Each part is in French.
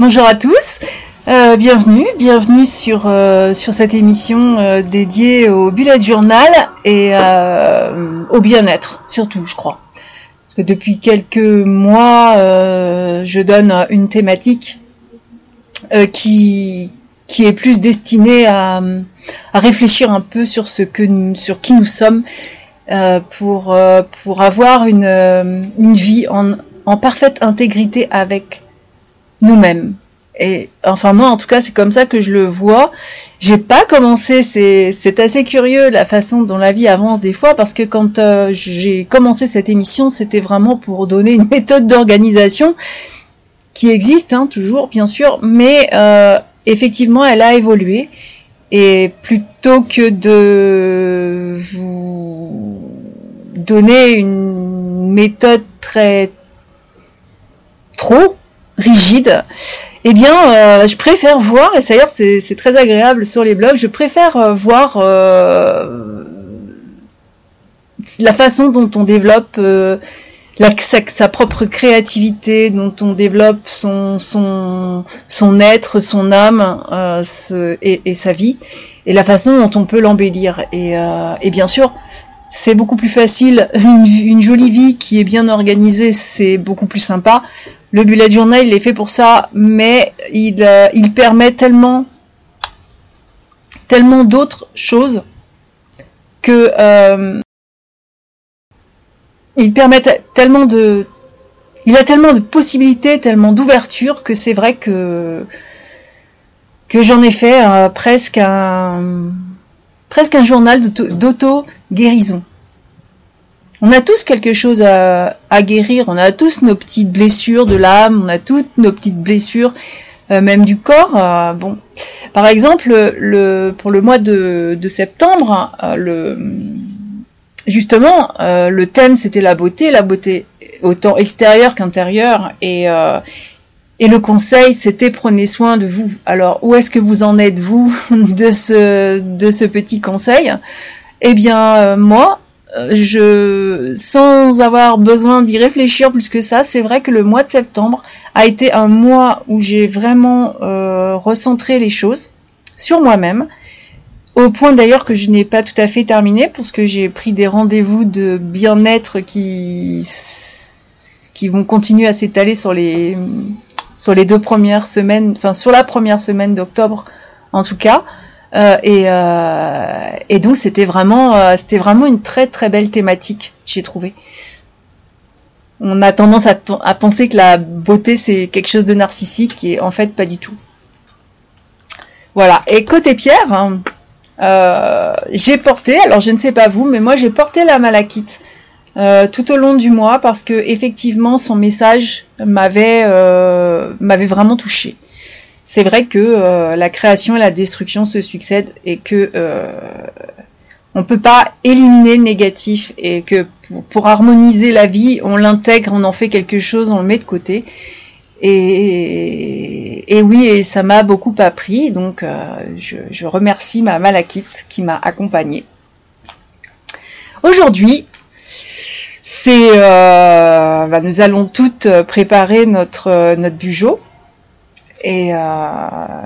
Bonjour à tous, euh, bienvenue, bienvenue sur, euh, sur cette émission euh, dédiée au bullet journal et au bien-être, surtout je crois. Parce que depuis quelques mois, je donne une thématique qui, qui est plus destinée à, à, réfléchir un peu sur, ce que sur qui nous sommes pour, pour avoir une, une vie en en parfaite intégrité avec nous-mêmes. Et enfin moi en tout cas c'est comme ça que je le vois. J'ai pas commencé, c'est assez curieux la façon dont la vie avance des fois parce que quand euh, j'ai commencé cette émission c'était vraiment pour donner une méthode d'organisation qui existe hein, toujours bien sûr, mais euh, effectivement elle a évolué et plutôt que de vous donner une méthode très trop rigide, eh bien, euh, je préfère voir, et d'ailleurs c'est très agréable sur les blogs, je préfère euh, voir euh, la façon dont on développe sa, propre créativité, dont on développe son, être, son âme et, sa vie, et la façon dont on peut l'embellir. Et bien sûr, c'est beaucoup plus facile. Une, jolie vie qui est bien organisée, c'est beaucoup plus sympa. Le bullet journal, il est fait pour ça, mais il, euh, permet tellement, tellement d'autres choses que euh, il permet tellement de, il a tellement de possibilités, tellement d'ouverture que c'est vrai que que j'en ai fait euh, presque un presque un journal d'auto guérison. On a tous quelque chose à, guérir, on a tous nos petites blessures de l'âme, on a toutes nos petites blessures, euh, même du corps. Euh, bon, par exemple, le, pour le mois de, septembre, euh, justement, le thème c'était la beauté, la beauté autant extérieure qu'intérieure, et, le conseil c'était prenez soin de vous. Alors, où est-ce que vous en êtes vous de ce petit conseil? Eh bien, moi, je, sans avoir besoin d'y réfléchir plus que ça, c'est vrai que le mois de septembre a été un mois où j'ai vraiment euh, recentré les choses sur moi-même, au point d'ailleurs que je n'ai pas tout à fait terminé, parce que j'ai pris des rendez-vous de bien-être qui, qui vont continuer à s'étaler sur les, sur les deux premières semaines, enfin sur la première semaine d'octobre en tout cas. Euh, euh, et, donc c'était vraiment, euh, c'était vraiment une très très belle thématique, j'ai trouvé. On a tendance à, penser que la beauté c'est quelque chose de narcissique et en fait pas du tout. Voilà. Et côté Pierre, hein, j'ai porté, alors je ne sais pas vous, mais moi j'ai porté la malachite tout au long du mois parce que effectivement son message m'avait m'avait vraiment touché c'est vrai que euh, la création et la destruction se succèdent et que euh, on peut pas éliminer le négatif et que pour, harmoniser la vie, on l'intègre, on en fait quelque chose, on le met de côté. Et, oui, et ça m'a beaucoup appris, donc euh, je, remercie ma malakite qui m'a accompagnée. Aujourd'hui, c'est, euh, bah, nous allons toutes préparer notre notre bugeot et euh,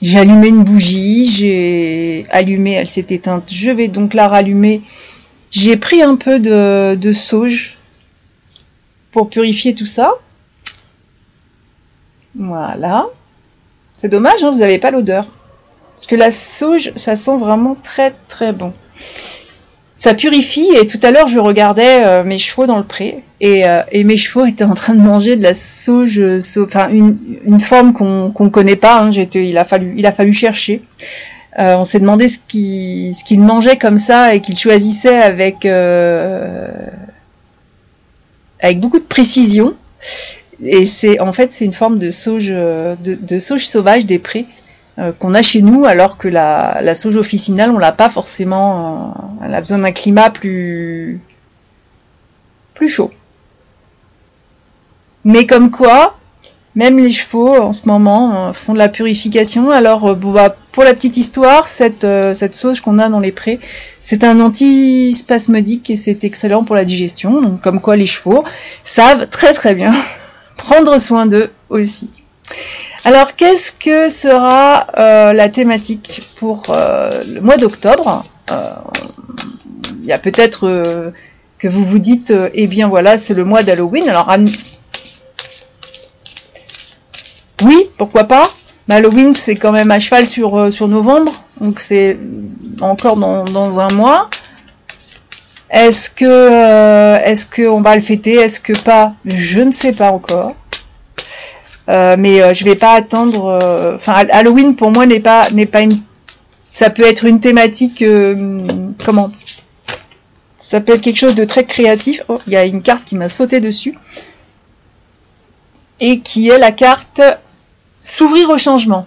j'ai allumé une bougie, j'ai allumé, elle s'est éteinte, je vais donc la rallumer. J'ai pris un peu de, sauge pour purifier tout ça. Voilà. C'est dommage, hein, vous n'avez pas l'odeur. Parce que la sauge, ça sent vraiment très très bon ça purifie. Et tout à l'heure, je regardais euh, mes chevaux dans le pré euh, et, mes chevaux étaient en train de manger de la sauge, euh, enfin une, forme qu'on ne connaît pas. Hein, il a fallu, chercher. on s'est demandé ce qu'ils mangeaient comme ça et qu'ils choisissaient avec beaucoup de précision. Et c'est en fait c'est une forme de sauge sauvage des prés euh, qu'on a chez nous, alors que la, la sauge officinale, on l'a pas forcément. Euh, elle a besoin d'un climat plus plus chaud. Mais comme quoi, même les chevaux en ce moment euh, font de la purification. Alors bah, pour la petite histoire, cette, cette sauge qu'on a dans les prés, c'est un antispasmodique et c'est excellent pour la digestion. Donc comme quoi les chevaux savent très très bien prendre soin d'eux aussi. Alors, qu'est-ce que sera euh, la thématique pour euh, le mois d'octobre? Il y a peut-être que vous vous dites, eh bien voilà, c'est le mois d'Halloween. Alors, oui, pourquoi pas? Halloween, c'est quand même à cheval sur, novembre, donc c'est encore dans, dans, un mois. Est-ce que est-ce qu'on va le fêter? Est-ce que pas? Je ne sais pas encore. Euh, mais euh, je vais pas attendre. Euh, enfin, Halloween pour moi n'est pas n'est pas une. Ça peut être une thématique. comment? Ça peut être quelque chose de très créatif. Oh, il y a une carte qui m'a sauté dessus et qui est la carte s'ouvrir au changement.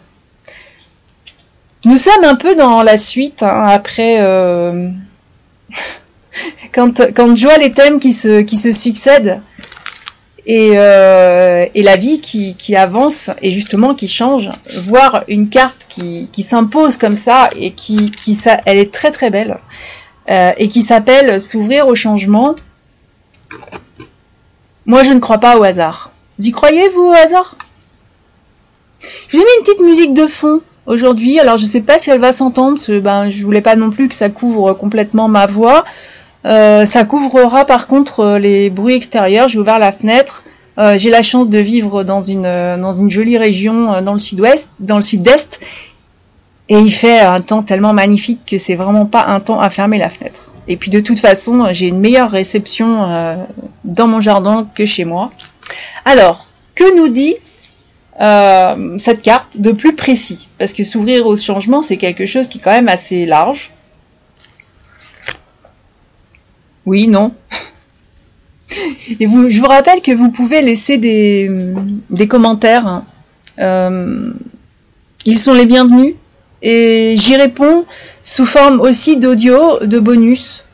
Nous sommes un peu dans la suite hein, après. quand, quand je vois les thèmes qui se, qui se succèdent, euh, et, la vie qui, avance et justement qui change, voir une carte qui, s'impose comme ça et qui, elle est très très belle euh, et qui s'appelle s'ouvrir au changement. Moi, je ne crois pas au hasard. Vous y croyez vous au hasard? Je vous ai mis une petite musique de fond aujourd'hui. Alors, je ne sais pas si elle va s'entendre. Ben, je voulais pas non plus que ça couvre complètement ma voix. Euh, ça couvrera par contre euh, les bruits extérieurs. J'ai ouvert la fenêtre. Euh, j'ai la chance de vivre dans une, dans une jolie région dans le sud-ouest, dans le sud-est. Et il fait un temps tellement magnifique que c'est vraiment pas un temps à fermer la fenêtre. Et puis de toute façon, j'ai une meilleure réception dans mon jardin que chez moi. Alors, que nous dit cette carte de plus précis? Parce que s'ouvrir au changement, c'est quelque chose qui est quand même assez large. Oui, non. Et vous, je vous rappelle que vous pouvez laisser des, commentaires. Euh, ils sont les bienvenus. Et j'y réponds sous forme aussi d'audio, de bonus.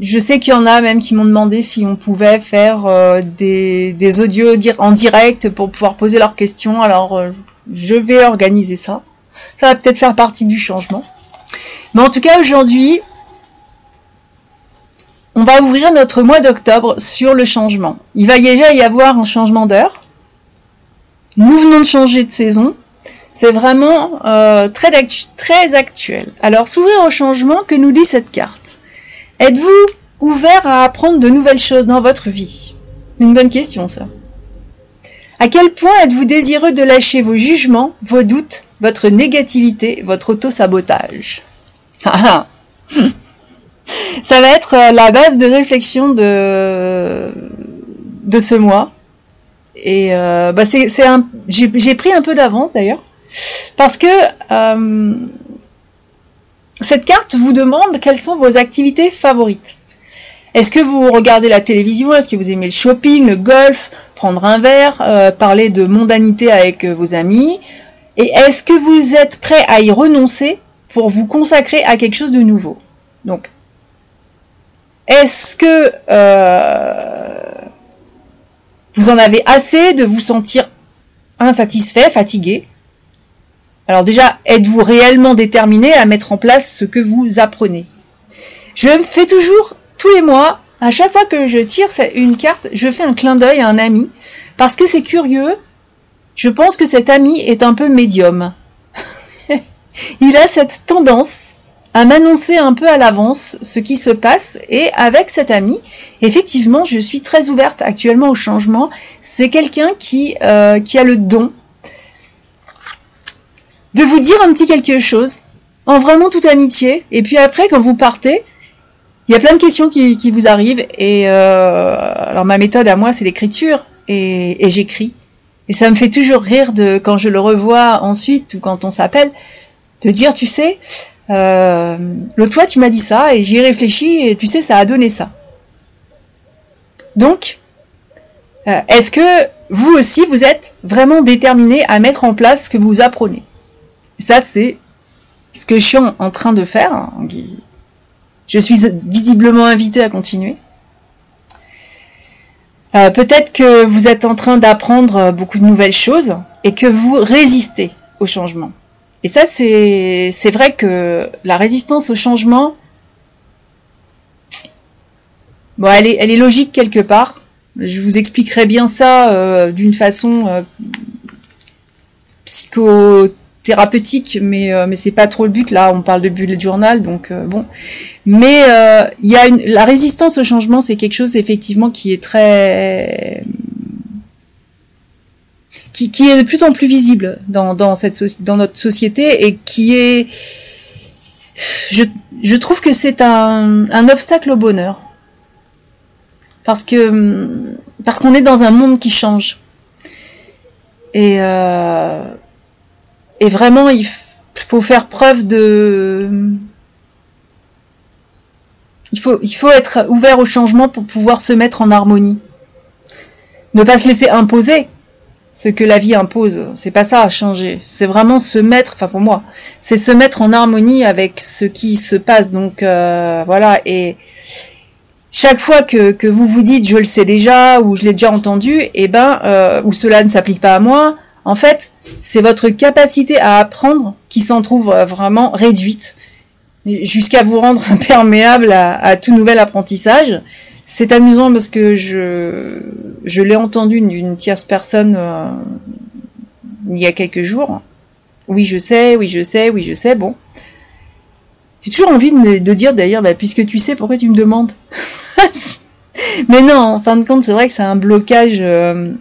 Je sais qu'il y en a même qui m'ont demandé si on pouvait faire euh, des, des, audios en direct pour pouvoir poser leurs questions. Alors, euh, je vais organiser ça. Ça va peut-être faire partie du changement. Mais en tout cas, aujourd'hui, on va ouvrir notre mois d'octobre sur le changement. Il va déjà y avoir un changement d'heure. Nous venons de changer de saison. C'est vraiment euh, très, actuel. Alors, s'ouvrir au changement, que nous dit cette carte? Êtes-vous ouvert à apprendre de nouvelles choses dans votre vie? Une bonne question, ça. À quel point êtes-vous désireux de lâcher vos jugements, vos doutes, votre négativité, votre auto-sabotage? Ah, ah. Ça va être euh, la base de réflexion de, de ce mois. Et euh, bah c'est, un, j'ai, pris un peu d'avance d'ailleurs, parce que euh, cette carte vous demande quelles sont vos activités favorites. Est-ce que vous regardez la télévision? Est-ce que vous aimez le shopping, le golf, prendre un verre, parler de mondanité avec vos amis? Et est-ce que vous êtes prêt à y renoncer pour vous consacrer à quelque chose de nouveau? Donc, est-ce que euh, vous en avez assez de vous sentir insatisfait, fatigué? Alors déjà, êtes-vous réellement déterminé à mettre en place ce que vous apprenez? Je me fais toujours, tous les mois, à chaque fois que je tire une carte, je fais un clin d'œil à un ami, parce que c'est curieux, je pense que cet ami est un peu médium. Il a cette tendance à m'annoncer un peu à l'avance ce qui se passe et avec cet ami, effectivement, je suis très ouverte actuellement au changement. C'est quelqu'un qui, euh, qui a le don de vous dire un petit quelque chose en vraiment toute amitié. Et puis après, quand vous partez, il y a plein de questions qui, qui vous arrivent. Et euh, alors ma méthode à moi, c'est l'écriture et, et j'écris. Et ça me fait toujours rire de quand je le revois ensuite ou quand on s'appelle, de dire, tu sais, euh, l'autre tu m'as dit ça et j'y ai réfléchi et tu sais, ça a donné ça. Donc, euh, est-ce que vous aussi, vous êtes vraiment déterminé à mettre en place ce que vous apprenez? Ça, c'est ce que je suis en train de faire. Je suis visiblement invité à continuer. Euh, peut-être que vous êtes en train d'apprendre beaucoup de nouvelles choses et que vous résistez au changement. Et ça, c'est vrai que la résistance au changement, bon, elle est, elle est logique quelque part, Je vous expliquerai bien ça d'une façon psychothérapeutique, mais mais c'est pas trop le but. Là, on parle de bullet journal, donc bon. Mais il y a une, la résistance au changement, c'est quelque chose effectivement qui est très qui, est de plus en plus visible dans, notre société et qui est... Je, trouve que c'est un, un, obstacle au bonheur. Parce que parce qu'on est dans un monde qui change. Et, euh, et vraiment, il faut faire preuve de... Il faut, il faut être ouvert au changement pour pouvoir se mettre en harmonie. Ne pas se laisser imposer, ce que la vie impose. C'est pas ça à changer. C'est vraiment se mettre, enfin pour moi, c'est se mettre en harmonie avec ce qui se passe. Donc euh, voilà. Et chaque fois que, que, vous vous dites je le sais déjà ou je l'ai déjà entendu, et eh ben euh, ou cela ne s'applique pas à moi. En fait, c'est votre capacité à apprendre qui s'en trouve euh, vraiment réduite jusqu'à vous rendre imperméable à, à tout nouvel apprentissage. C'est amusant parce que je, je l'ai entendu d'une tierce personne euh, il y a quelques jours. Oui, je sais, oui, je sais, oui, je sais. Bon. J'ai toujours envie de, de dire d'ailleurs, bah, puisque tu sais, pourquoi tu me demandes Mais non, en fin de compte, c'est vrai que c'est un blocage, euh,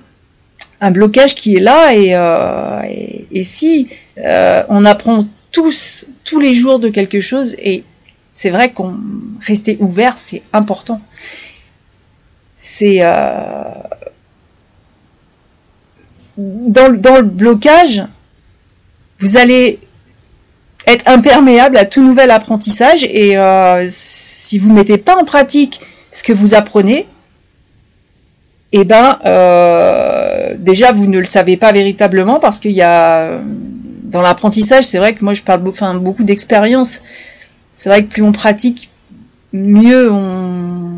un blocage qui est là. Et, euh, et, si on apprend tous, tous les jours de quelque chose, et c'est vrai qu'on rester ouvert, c'est important c'est euh, dans, le blocage, vous allez être imperméable à tout nouvel apprentissage et euh, si vous mettez pas en pratique ce que vous apprenez, eh ben euh, déjà vous ne le savez pas véritablement parce qu'il y a dans l'apprentissage, c'est vrai que moi je parle enfin, beaucoup d'expérience. C'est vrai que plus on pratique, mieux on,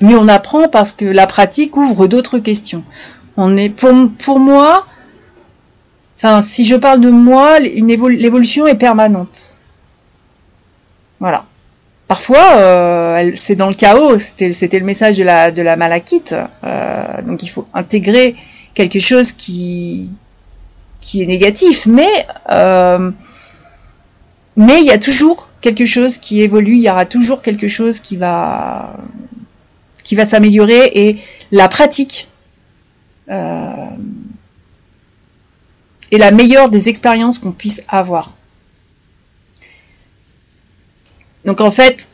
mais on apprend parce que la pratique ouvre d'autres questions. On est pour, pour moi, enfin si je parle de moi, l'évolution est permanente. Voilà. Parfois, euh, c'est dans le chaos. C'était le message de la, de la malakite. Euh, donc il faut intégrer quelque chose qui, qui est négatif. Mais, euh, mais il y a toujours quelque chose qui évolue. Il y aura toujours quelque chose qui va, qui va s'améliorer et la pratique euh, est la meilleure des expériences qu'on puisse avoir. Donc en fait,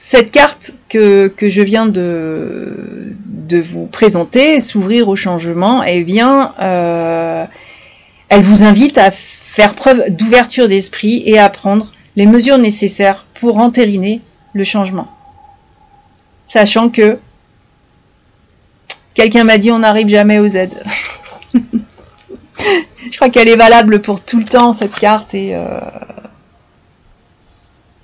cette carte que, je viens de, vous présenter, s'ouvrir au changement, eh bien, euh, elle vous invite à faire preuve d'ouverture d'esprit et à prendre les mesures nécessaires pour entériner le changement sachant que quelqu'un m'a dit on n'arrive jamais au Z. Je crois qu'elle est valable pour tout le temps cette carte et euh,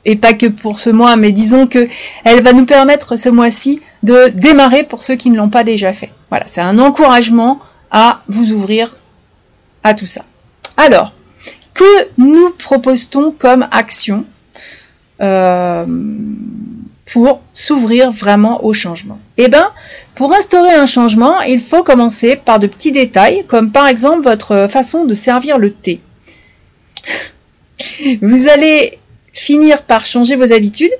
et pas que pour ce mois, mais disons que elle va nous permettre ce mois-ci de démarrer pour ceux qui ne l'ont pas déjà fait. Voilà, c'est un encouragement à vous ouvrir à tout ça. Alors, que nous propose-t-on comme action? Euh, pour s'ouvrir vraiment au changement Eh bien, pour instaurer un changement, il faut commencer par de petits détails, comme par exemple votre façon de servir le thé. Vous allez finir par changer vos habitudes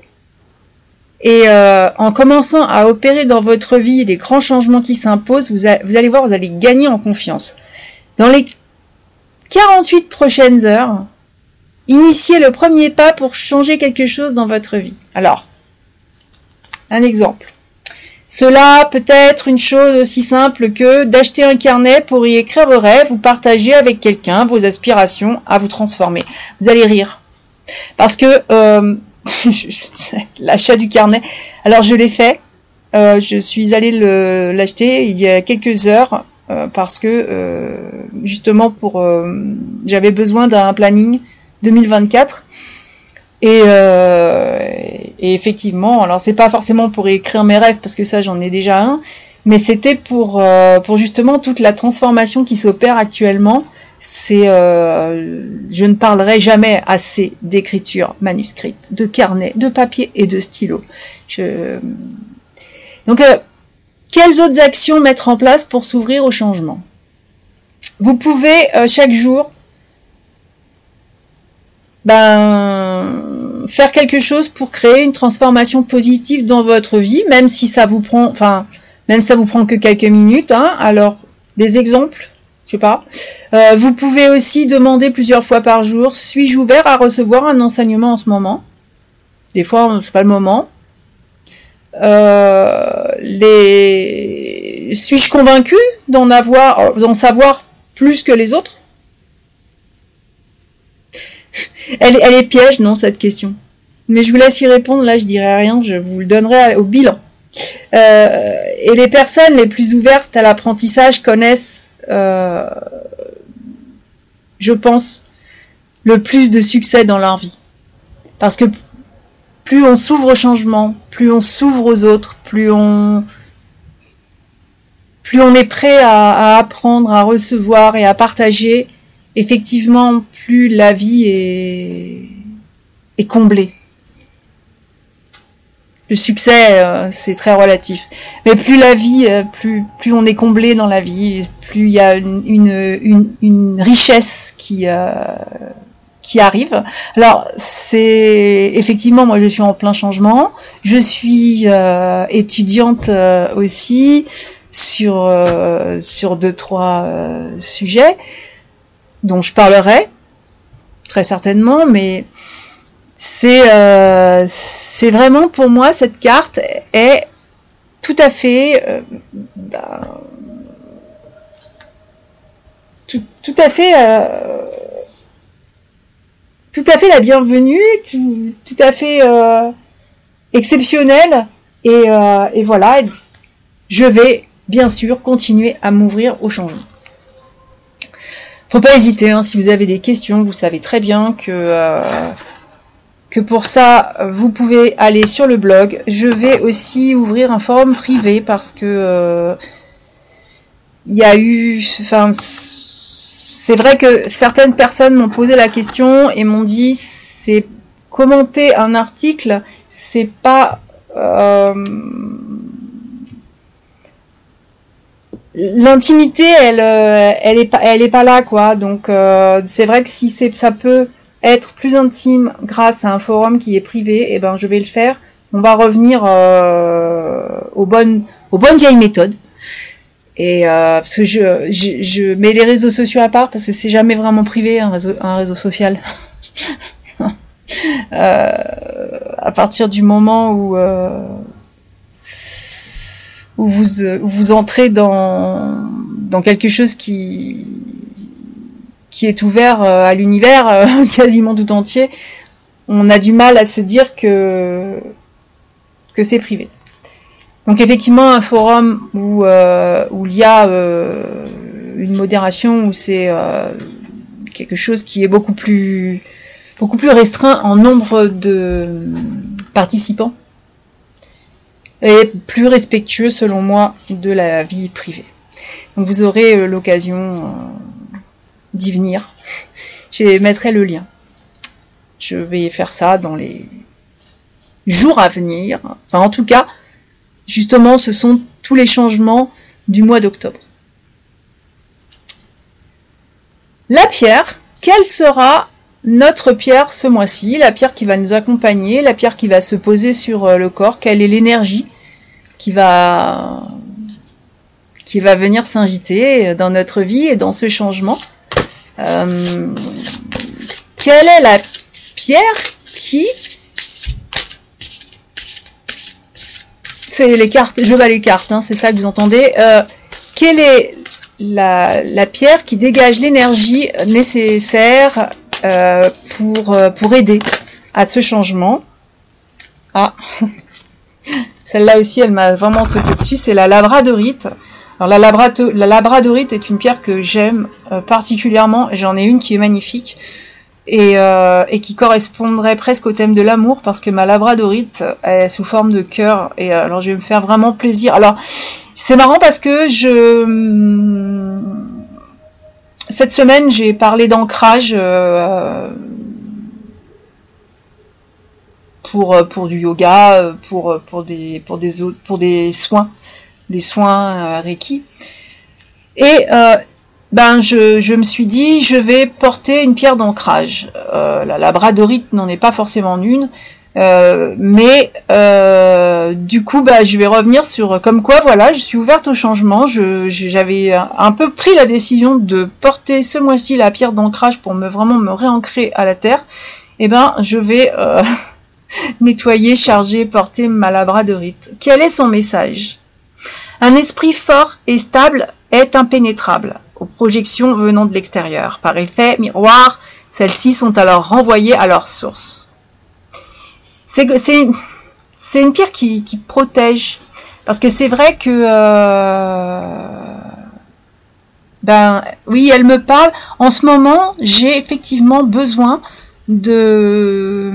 et euh, en commençant à opérer dans votre vie des grands changements qui s'imposent, vous, vous, allez voir, vous allez gagner en confiance. Dans les 48 prochaines heures, initiez le premier pas pour changer quelque chose dans votre vie. Alors, exemple. Cela peut être une chose aussi simple que d'acheter un carnet pour y écrire vos rêves ou partager avec quelqu'un vos aspirations à vous transformer. Vous allez rire. Parce que euh, l'achat du carnet, alors je l'ai fait. Euh, je suis allée l'acheter il y a quelques heures euh, parce que justement pour j'avais besoin d'un planning 2024 et, euh, et effectivement, alors c'est pas forcément pour écrire mes rêves parce que ça j'en ai déjà un, mais c'était pour euh, pour justement toute la transformation qui s'opère actuellement. C'est, euh, je ne parlerai jamais assez d'écriture manuscrite, de carnet, de papier et de stylo. Donc, quelles autres actions mettre en place pour s'ouvrir au changement? Vous pouvez chaque jour ben, faire quelque chose pour créer une transformation positive dans votre vie, même si ça vous prend, enfin, même si ça vous prend que quelques minutes. Hein. Alors, des exemples, je sais pas. Euh, vous pouvez aussi demander plusieurs fois par jour suis-je ouvert à recevoir un enseignement en ce moment? Des fois, c'est pas le moment. Euh, les suis-je convaincu d'en avoir, d'en savoir plus que les autres? Elle, est piège, non, cette question. Mais je vous laisse y répondre, là je dirai rien, je vous le donnerai au bilan. Euh, et les personnes les plus ouvertes à l'apprentissage connaissent, euh, je pense, le plus de succès dans leur vie. Parce que plus on s'ouvre au changement, plus on s'ouvre aux autres, plus on, plus on est prêt à apprendre, à recevoir et à partager, effectivement, plus la vie est, comblée. Le succès, euh, c'est très relatif. Mais plus la vie, euh, plus, on est comblé dans la vie, plus il y a une, richesse qui, euh, qui arrive. Alors, c'est effectivement, moi je suis en plein changement. Je suis étudiante aussi sur, sur deux, trois sujets dont je parlerai très certainement, mais c'est euh, c'est vraiment pour moi cette carte est tout à fait euh, bah, tout, tout, à fait euh, tout à fait la bienvenue, tout, tout à fait exceptionnelle et voilà, je vais bien sûr continuer à m'ouvrir au changement. Faut pas hésiter, hein, si vous avez des questions, vous savez très bien que, euh, que pour ça, vous pouvez aller sur le blog. Je vais aussi ouvrir un forum privé parce que euh, il y a eu. Enfin, c'est vrai que certaines personnes m'ont posé la question et m'ont dit c'est commenter un article, c'est pas. Euh, l'intimité elle euh, elle est pas elle est pas là quoi. Donc euh, c'est vrai que si c'est ça peut être plus intime grâce à un forum qui est privé eh ben je vais le faire. On va revenir euh, aux bonnes aux bonnes vieilles méthodes. Et parce que je, je, mets les réseaux sociaux à part parce que c'est jamais vraiment privé un réseau un réseau social. À partir du moment où où vous, euh, vous entrez dans, dans quelque chose qui, qui est ouvert euh, à l'univers euh, quasiment tout entier, on a du mal à se dire que, que c'est privé. Donc effectivement, un forum où, où il y a une modération, où c'est quelque chose qui est beaucoup plus, beaucoup plus restreint en nombre de participants, et plus respectueux selon moi de la vie privée. Vous aurez euh, l'occasion euh, d'y venir. Je mettrai le lien. Je vais faire ça dans les jours à venir. Enfin en tout cas, justement ce sont tous les changements du mois d'octobre. La pierre, quelle sera notre pierre ce mois-ci, la pierre qui va nous accompagner, la pierre qui va se poser sur euh, le corps, quelle est l'énergie qui va venir s'inviter dans notre vie et dans ce changement. Euh, quelle est la pierre qui c'est les cartes, je vois les cartes, hein, c'est ça que vous entendez. Euh, quelle est la, la, pierre qui dégage l'énergie nécessaire euh, pour, pour aider à ce changement? Ah, celle-là aussi, elle m'a vraiment sauté dessus. C'est la labradorite. Alors la, la labradorite est une pierre que j'aime euh, particulièrement. J'en ai une qui est magnifique et, euh, et, qui correspondrait presque au thème de l'amour parce que ma labradorite est sous forme de cœur. Et euh, alors je vais me faire vraiment plaisir. Alors c'est marrant parce que je cette semaine j'ai parlé d'ancrage pour, pour du yoga, pour, pour, des, pour, des, pour des soins, des soins Reiki. Et ben je, me suis dit, je vais porter une pierre d'ancrage. la labradorite n'en est pas forcément une, euh, mais euh, du coup, bah, je vais revenir sur comme quoi, voilà, je suis ouverte au changement. J'avais un peu pris la décision de porter ce mois-ci la pierre d'ancrage pour me vraiment me réancrer à la terre. Et eh ben, je vais euh, nettoyer, charger, porter ma labradorite. Quel est son message? Un esprit fort et stable est impénétrable aux projections venant de l'extérieur. Par effet miroir, celles-ci sont alors renvoyées à leur source. C'est une pierre qui, protège. Parce que c'est vrai que... Euh, ben oui, elle me parle. En ce moment, j'ai effectivement besoin de...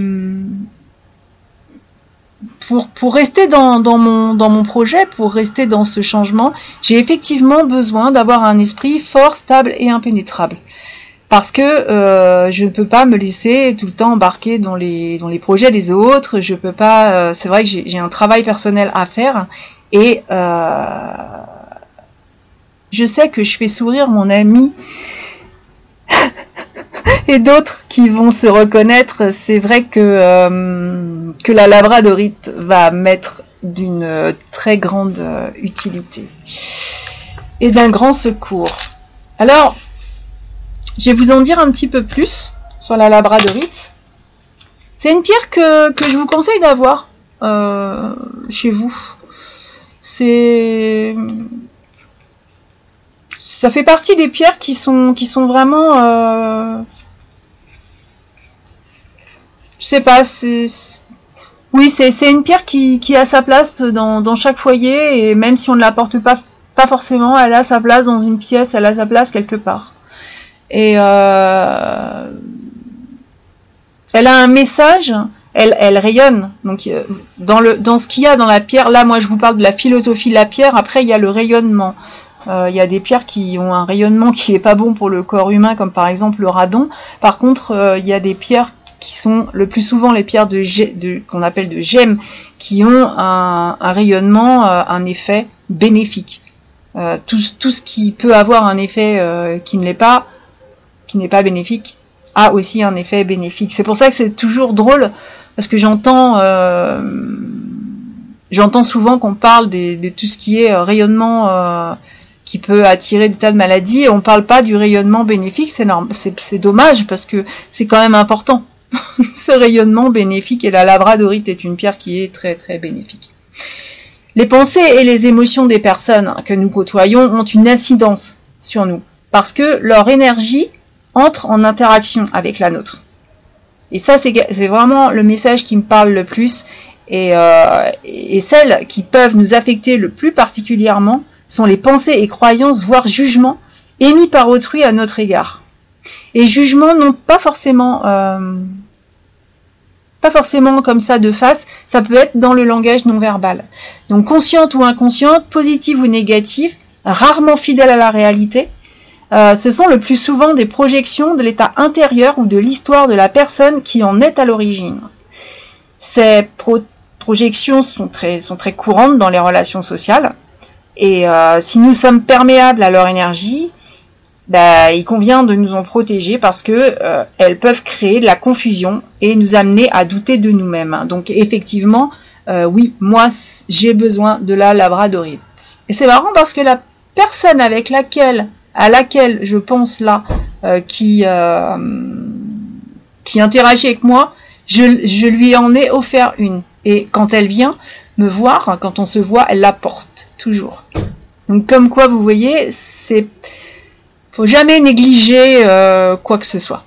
Pour, rester dans, mon, projet, pour rester dans ce changement, j'ai effectivement besoin d'avoir un esprit fort, stable et impénétrable parce que euh, je ne peux pas me laisser tout le temps embarquer dans les, dans les projets des autres. Je peux pas. Euh, c'est vrai que j'ai un travail personnel à faire et euh, je sais que je fais sourire mon ami et d'autres qui vont se reconnaître. C'est vrai que que la labradorite va mettre d'une très grande utilité et d'un grand secours. Alors, je vais vous en dire un petit peu plus sur la labradorite. C'est une pierre que, je vous conseille d'avoir euh, chez vous. C'est ça fait partie des pierres qui sont qui sont vraiment euh, je sais pas c'est oui c'est une pierre qui, a sa place dans, chaque foyer et même si on ne la porte pas forcément elle a sa place dans une pièce elle a sa place quelque part et euh, elle a un message, elle, rayonne. Donc euh, dans, le, dans ce qu'il y a dans la pierre, là moi je vous parle de la philosophie de la pierre, après il y a le rayonnement. Euh, il y a des pierres qui ont un rayonnement qui est pas bon pour le corps humain, comme par exemple le radon. Par contre, il y a des pierres qui sont le plus souvent les pierres de, qu'on appelle de gemmes, qui ont un, rayonnement, un effet bénéfique. tout, tout, ce qui peut avoir un effet qui ne l'est pas, qui n'est pas bénéfique a aussi un effet bénéfique. C'est pour ça que c'est toujours drôle parce que j'entends euh, j'entends souvent qu'on parle de tout ce qui est euh, rayonnement euh, qui peut attirer des tas de maladies et on parle pas du rayonnement bénéfique. C'est dommage parce que c'est quand même important. Ce rayonnement bénéfique et la labradorite est une pierre qui est très très bénéfique. Les pensées et les émotions des personnes que nous côtoyons ont une incidence sur nous parce que leur énergie entre en interaction avec la nôtre. Et ça, c'est vraiment le message qui me parle le plus. Et, euh, et, celles qui peuvent nous affecter le plus particulièrement sont les pensées et croyances, voire jugements, émis par autrui à notre égard. Et jugements non pas forcément, euh, pas forcément comme ça de face, ça peut être dans le langage non verbal. Donc consciente ou inconsciente, positive ou négative, rarement fidèle à la réalité, euh, ce sont le plus souvent des projections de l'état intérieur ou de l'histoire de la personne qui en est à l'origine. Ces projections sont très, courantes dans les relations sociales. Et euh, si nous sommes perméables à leur énergie, bah, il convient de nous en protéger parce que euh, elles peuvent créer de la confusion et nous amener à douter de nous-mêmes. Donc effectivement, oui, moi j'ai besoin de la labradorite. Et c'est marrant parce que la personne avec laquelle à laquelle je pense là, euh, qui, euh, qui interagit avec moi, je, lui en ai offert une. Et quand elle vient me voir, quand on se voit, elle la porte, toujours. Donc comme quoi, vous voyez, c'est faut jamais négliger euh, quoi que ce soit.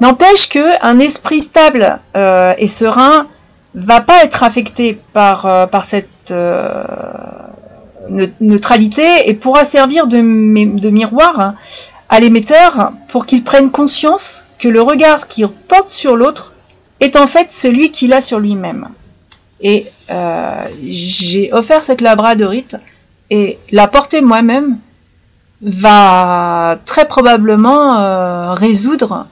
N'empêche que un esprit stable et serein va pas être affecté par, par cette neutralité et pourra servir de, miroir à l'émetteur pour qu'il prenne conscience que le regard qu'il porte sur l'autre est en fait celui qu'il a sur lui-même. Et euh, j'ai offert cette labradorite et la porter moi-même va très probablement euh, résoudre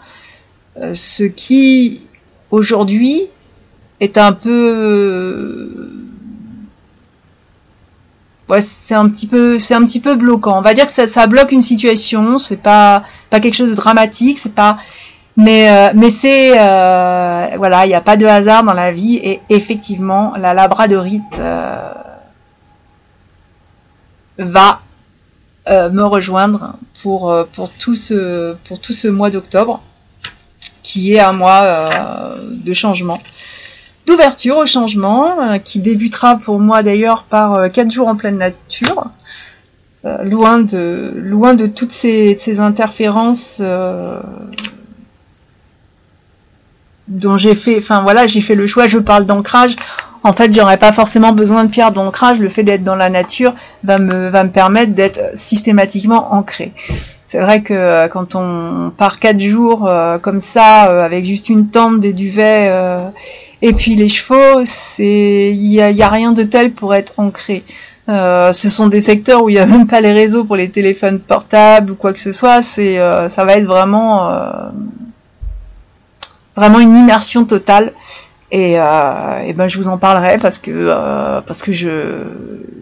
euh, ce qui aujourd'hui est un peu ouais, c'est un petit peu c'est un petit peu bloquant. On va dire que ça, ça bloque une situation, c'est pas pas quelque chose de dramatique, c'est pas mais euh, mais c'est voilà, il n'y a pas de hasard dans la vie et effectivement la labradorite euh, va me rejoindre pour pour tout ce pour tout ce mois d'octobre qui est un mois de changement d'ouverture au changement, euh, qui débutera pour moi d'ailleurs par 4 euh, jours en pleine nature, euh, loin, de, loin de toutes ces, interférences dont j'ai fait, enfin voilà, j'ai fait le choix, je parle d'ancrage. En fait, j'aurais pas forcément besoin de pierre d'ancrage. Le fait d'être dans la nature va me, va me permettre d'être systématiquement ancré. C'est vrai que quand on part quatre jours comme ça, avec juste une tente, des duvets et puis les chevaux, c'est il y a, rien de tel pour être ancré. Euh, ce sont des secteurs où il n'y a même pas les réseaux pour les téléphones portables ou quoi que ce soit. C'est euh, ça va être vraiment euh, vraiment une immersion totale. Et, et, ben je vous en parlerai parce que parce que je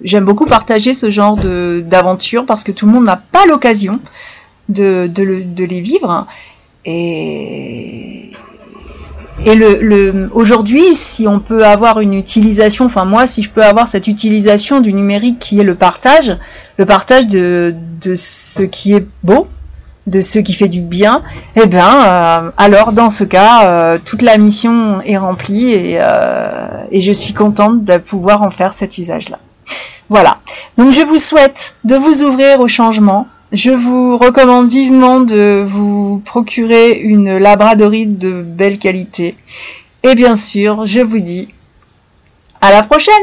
j'aime beaucoup partager ce genre de d'aventure parce que tout le monde n'a pas l'occasion de, de, de les vivre. Et, et le, aujourd'hui, si on peut avoir une utilisation, enfin moi, si je peux avoir cette utilisation du numérique qui est le partage, le partage de, de ce qui est beau, de ce qui fait du bien, eh bien, euh, alors dans ce cas, euh, toute la mission est remplie et, euh, et je suis contente de pouvoir en faire cet usage-là. Voilà. Donc je vous souhaite de vous ouvrir au changement, je vous recommande vivement de vous procurer une labradorite de belle qualité. Et bien sûr, je vous dis à la prochaine